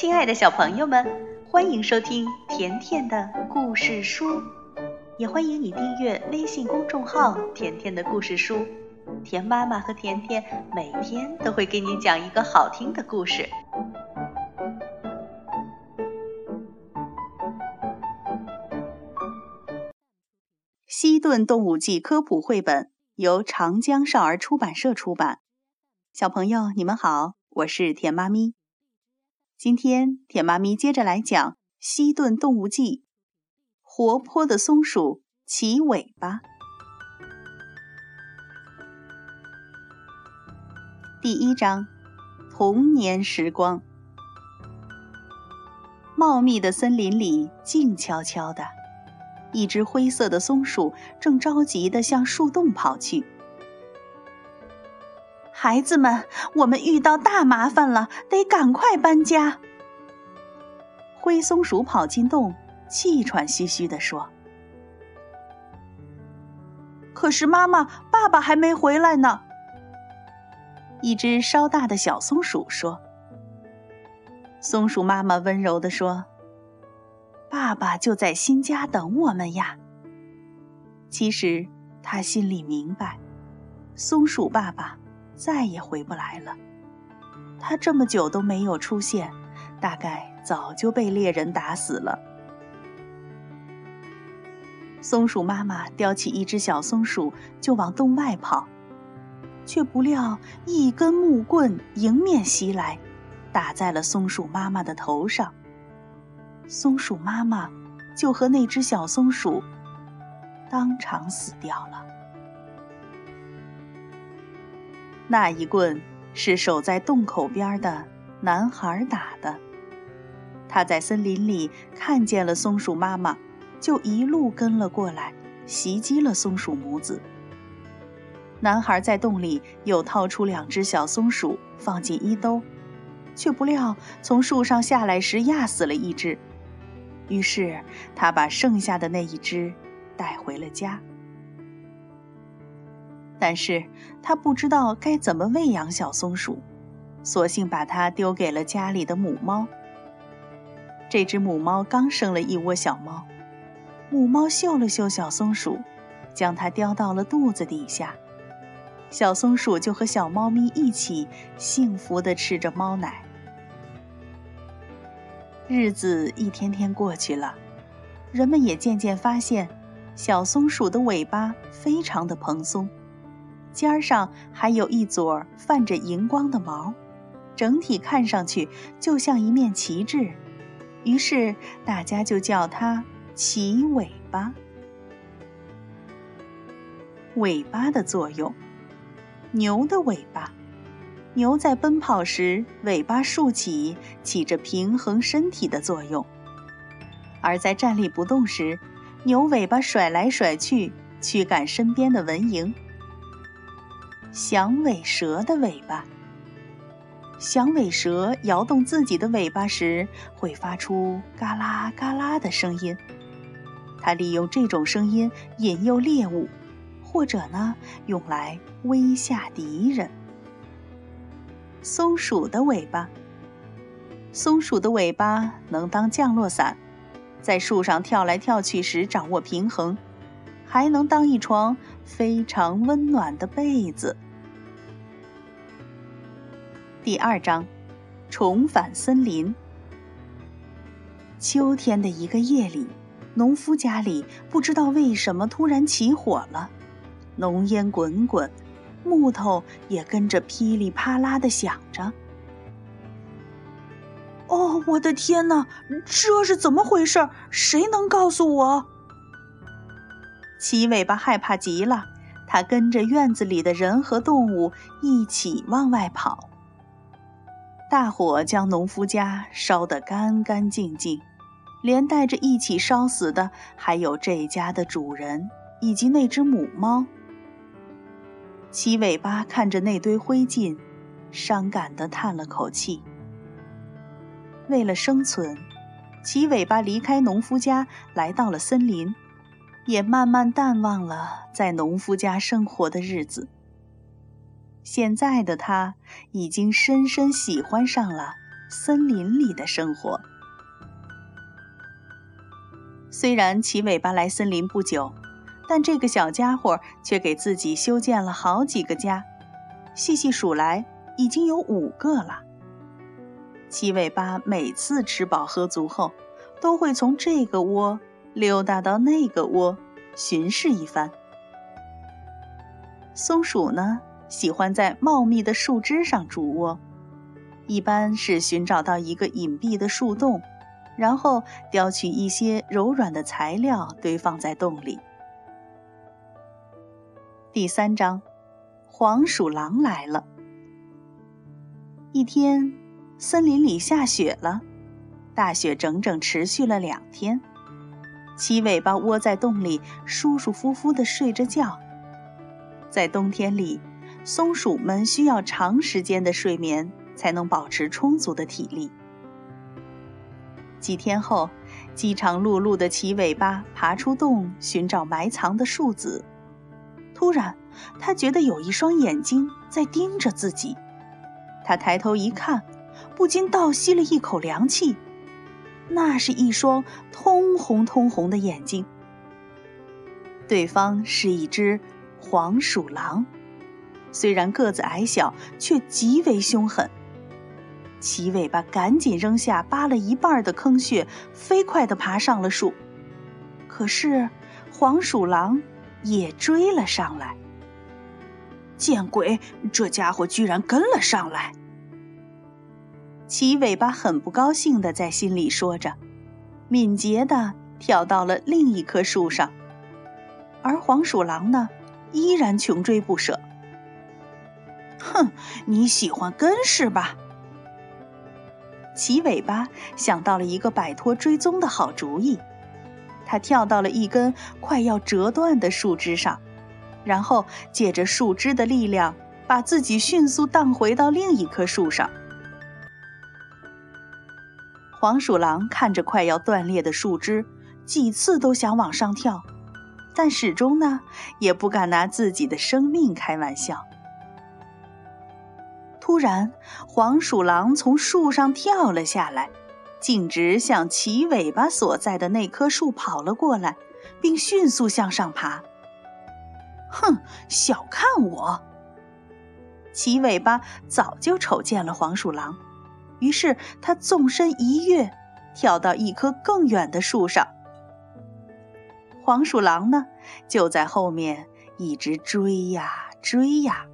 亲爱的小朋友们，欢迎收听甜甜的故事书，也欢迎你订阅微信公众号“甜甜的故事书”。甜妈妈和甜甜每天都会给你讲一个好听的故事。西顿动物记科普绘本由长江少儿出版社出版。小朋友，你们好，我是甜妈咪。今天，甜妈咪接着来讲《西顿动物记》。活泼的松鼠齐尾巴。第一章：童年时光。茂密的森林里，静悄悄的，一只灰色的松鼠正着急地向树洞跑去。孩子们，我们遇到大麻烦了，得赶快搬家。灰松鼠跑进洞，气喘吁吁地说：“可是妈妈、爸爸还没回来呢。”一只稍大的小松鼠说：“松鼠妈妈温柔地说，爸爸就在新家等我们呀。”其实，他心里明白，松鼠爸爸。再也回不来了。他这么久都没有出现，大概早就被猎人打死了。松鼠妈妈叼起一只小松鼠就往洞外跑，却不料一根木棍迎面袭来，打在了松鼠妈妈的头上。松鼠妈妈就和那只小松鼠当场死掉了。那一棍是守在洞口边的男孩打的。他在森林里看见了松鼠妈妈，就一路跟了过来，袭击了松鼠母子。男孩在洞里又掏出两只小松鼠放进衣兜，却不料从树上下来时压死了一只，于是他把剩下的那一只带回了家。但是他不知道该怎么喂养小松鼠，索性把它丢给了家里的母猫。这只母猫刚生了一窝小猫，母猫嗅了嗅小松鼠，将它叼到了肚子底下，小松鼠就和小猫咪一起幸福地吃着猫奶。日子一天天过去了，人们也渐渐发现，小松鼠的尾巴非常的蓬松。尖儿上还有一撮泛着荧光的毛，整体看上去就像一面旗帜，于是大家就叫它“旗尾巴”。尾巴的作用，牛的尾巴，牛在奔跑时尾巴竖起，起着平衡身体的作用；而在站立不动时，牛尾巴甩来甩去，驱赶身边的蚊蝇。响尾蛇的尾巴。响尾蛇摇动自己的尾巴时，会发出嘎啦嘎啦的声音。它利用这种声音引诱猎物，或者呢，用来威吓敌人。松鼠的尾巴。松鼠的尾巴能当降落伞，在树上跳来跳去时掌握平衡。还能当一床非常温暖的被子。第二章，重返森林。秋天的一个夜里，农夫家里不知道为什么突然起火了，浓烟滚滚，木头也跟着噼里啪啦的响着。哦，我的天哪，这是怎么回事？谁能告诉我？齐尾巴害怕极了，它跟着院子里的人和动物一起往外跑。大火将农夫家烧得干干净净，连带着一起烧死的还有这家的主人以及那只母猫。齐尾巴看着那堆灰烬，伤感地叹了口气。为了生存，齐尾巴离开农夫家，来到了森林。也慢慢淡忘了在农夫家生活的日子。现在的他已经深深喜欢上了森林里的生活。虽然齐尾巴来森林不久，但这个小家伙却给自己修建了好几个家，细细数来，已经有五个了。齐尾巴每次吃饱喝足后，都会从这个窝溜达到那个窝，巡视一番。松鼠呢，喜欢在茂密的树枝上筑窝，一般是寻找到一个隐蔽的树洞。然后叼取一些柔软的材料堆放在洞里。第三章，黄鼠狼来了。一天，森林里下雪了，大雪整整持续了两天。齐尾巴窝在洞里，舒舒服服地睡着觉。在冬天里，松鼠们需要长时间的睡眠，才能保持充足的体力。几天后，饥肠辘辘的齐尾巴爬出洞，寻找埋藏的树籽。突然，他觉得有一双眼睛在盯着自己。他抬头一看，不禁倒吸了一口凉气。那是一双通红通红的眼睛。对方是一只黄鼠狼，虽然个子矮小，却极为凶狠。齐尾巴赶紧扔下扒了一半的坑穴，飞快地爬上了树。可是黄鼠狼也追了上来。见鬼！这家伙居然跟了上来！齐尾巴很不高兴地在心里说着，敏捷地跳到了另一棵树上。而黄鼠狼呢，依然穷追不舍。哼，你喜欢跟是吧？齐尾巴想到了一个摆脱追踪的好主意，他跳到了一根快要折断的树枝上，然后借着树枝的力量，把自己迅速荡回到另一棵树上。黄鼠狼看着快要断裂的树枝，几次都想往上跳，但始终呢也不敢拿自己的生命开玩笑。突然，黄鼠狼从树上跳了下来，径直向齐尾巴所在的那棵树跑了过来，并迅速向上爬。哼，小看我！齐尾巴早就瞅见了黄鼠狼，于是他纵身一跃，跳到一棵更远的树上。黄鼠狼呢，就在后面一直追呀追呀。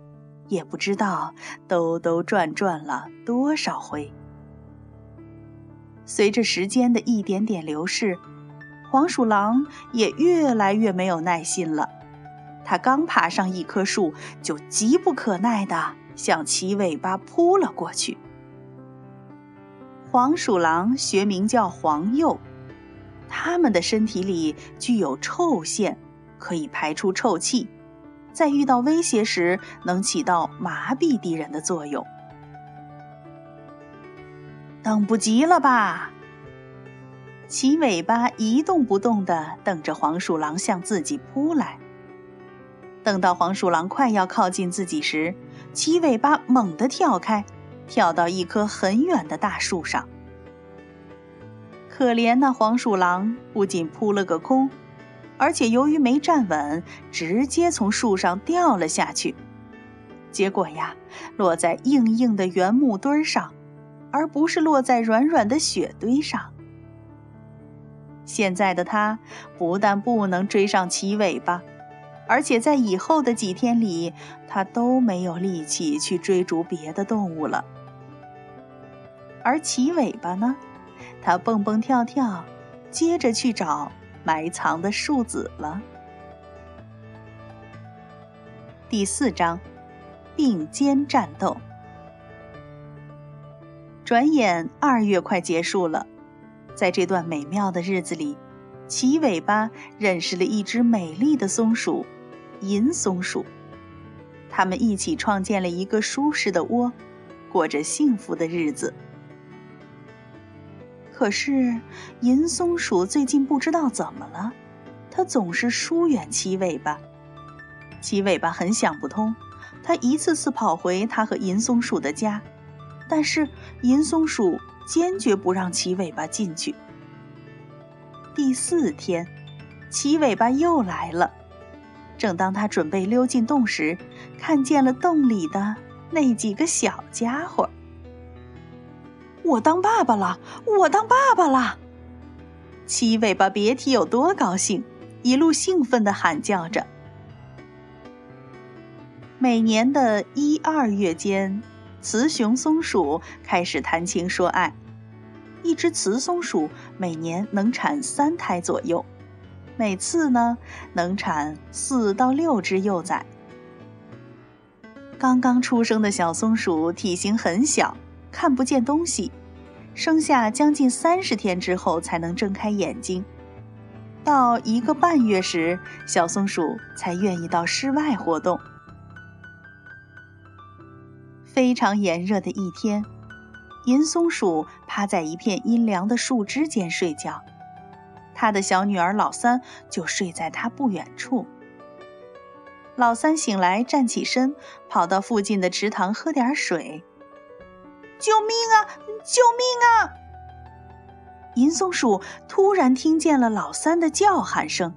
也不知道兜兜转转了多少回。随着时间的一点点流逝，黄鼠狼也越来越没有耐心了。它刚爬上一棵树，就急不可耐地向齐尾巴扑了过去。黄鼠狼学名叫黄鼬，它们的身体里具有臭腺，可以排出臭气。在遇到威胁时，能起到麻痹敌人的作用。等不及了吧？齐尾巴一动不动地等着黄鼠狼向自己扑来。等到黄鼠狼快要靠近自己时，齐尾巴猛地跳开，跳到一棵很远的大树上。可怜那黄鼠狼不仅扑了个空。而且由于没站稳，直接从树上掉了下去。结果呀，落在硬硬的原木墩上，而不是落在软软的雪堆上。现在的他不但不能追上齐尾巴，而且在以后的几天里，他都没有力气去追逐别的动物了。而齐尾巴呢，他蹦蹦跳跳，接着去找。埋藏的树籽了。第四章，并肩战斗。转眼二月快结束了，在这段美妙的日子里，齐尾巴认识了一只美丽的松鼠——银松鼠。他们一起创建了一个舒适的窝，过着幸福的日子。可是，银松鼠最近不知道怎么了，它总是疏远齐尾巴。齐尾巴很想不通，它一次次跑回它和银松鼠的家，但是银松鼠坚决不让齐尾巴进去。第四天，齐尾巴又来了。正当他准备溜进洞时，看见了洞里的那几个小家伙。我当爸爸了！我当爸爸了！七尾巴别提有多高兴，一路兴奋地喊叫着。每年的一二月间，雌雄松鼠开始谈情说爱。一只雌松鼠每年能产三胎左右，每次呢能产四到六只幼崽。刚刚出生的小松鼠体型很小，看不见东西。生下将近三十天之后才能睁开眼睛，到一个半月时，小松鼠才愿意到室外活动。非常炎热的一天，银松鼠趴在一片阴凉的树枝间睡觉，他的小女儿老三就睡在他不远处。老三醒来，站起身，跑到附近的池塘喝点水。救命啊！救命啊！银松鼠突然听见了老三的叫喊声。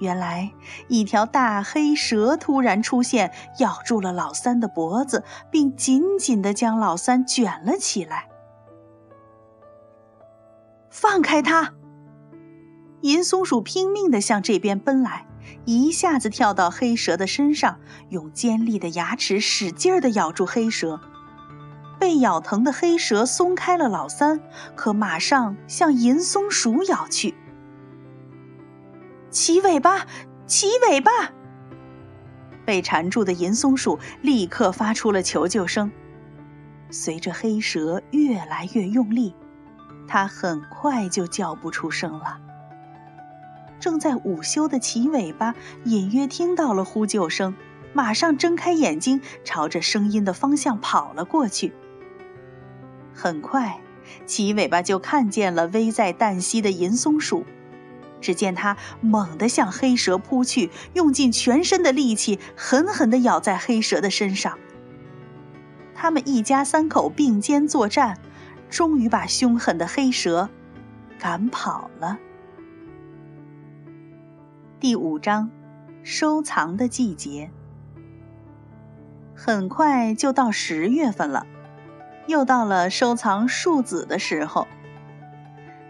原来，一条大黑蛇突然出现，咬住了老三的脖子，并紧紧地将老三卷了起来。放开它！银松鼠拼命地向这边奔来，一下子跳到黑蛇的身上，用尖利的牙齿使劲地咬住黑蛇。被咬疼的黑蛇松开了老三，可马上向银松鼠咬去。起尾巴，起尾巴！被缠住的银松鼠立刻发出了求救声。随着黑蛇越来越用力，它很快就叫不出声了。正在午休的齐尾巴隐约听到了呼救声，马上睁开眼睛，朝着声音的方向跑了过去。很快，齐尾巴就看见了危在旦夕的银松鼠。只见它猛地向黑蛇扑去，用尽全身的力气，狠狠地咬在黑蛇的身上。他们一家三口并肩作战，终于把凶狠的黑蛇赶跑了。第五章，收藏的季节。很快就到十月份了。又到了收藏树籽的时候，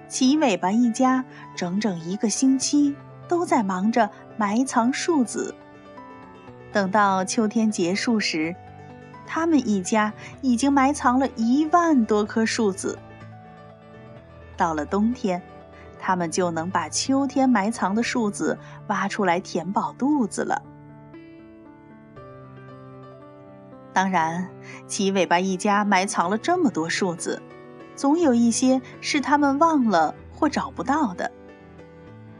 齐尾巴一家整整一个星期都在忙着埋藏树籽。等到秋天结束时，他们一家已经埋藏了一万多颗树籽。到了冬天，他们就能把秋天埋藏的树籽挖出来填饱肚子了。当然，齐尾巴一家埋藏了这么多树籽，总有一些是他们忘了或找不到的。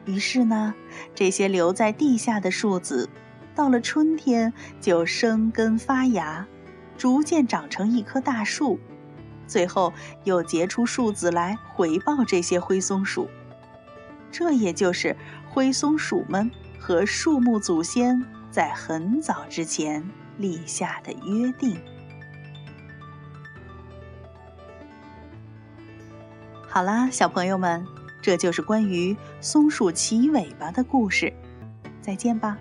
于是呢，这些留在地下的树籽，到了春天就生根发芽，逐渐长成一棵大树，最后又结出树籽来回报这些灰松鼠。这也就是灰松鼠们和树木祖先在很早之前。立下的约定。好啦，小朋友们，这就是关于松鼠齐尾巴的故事。再见吧。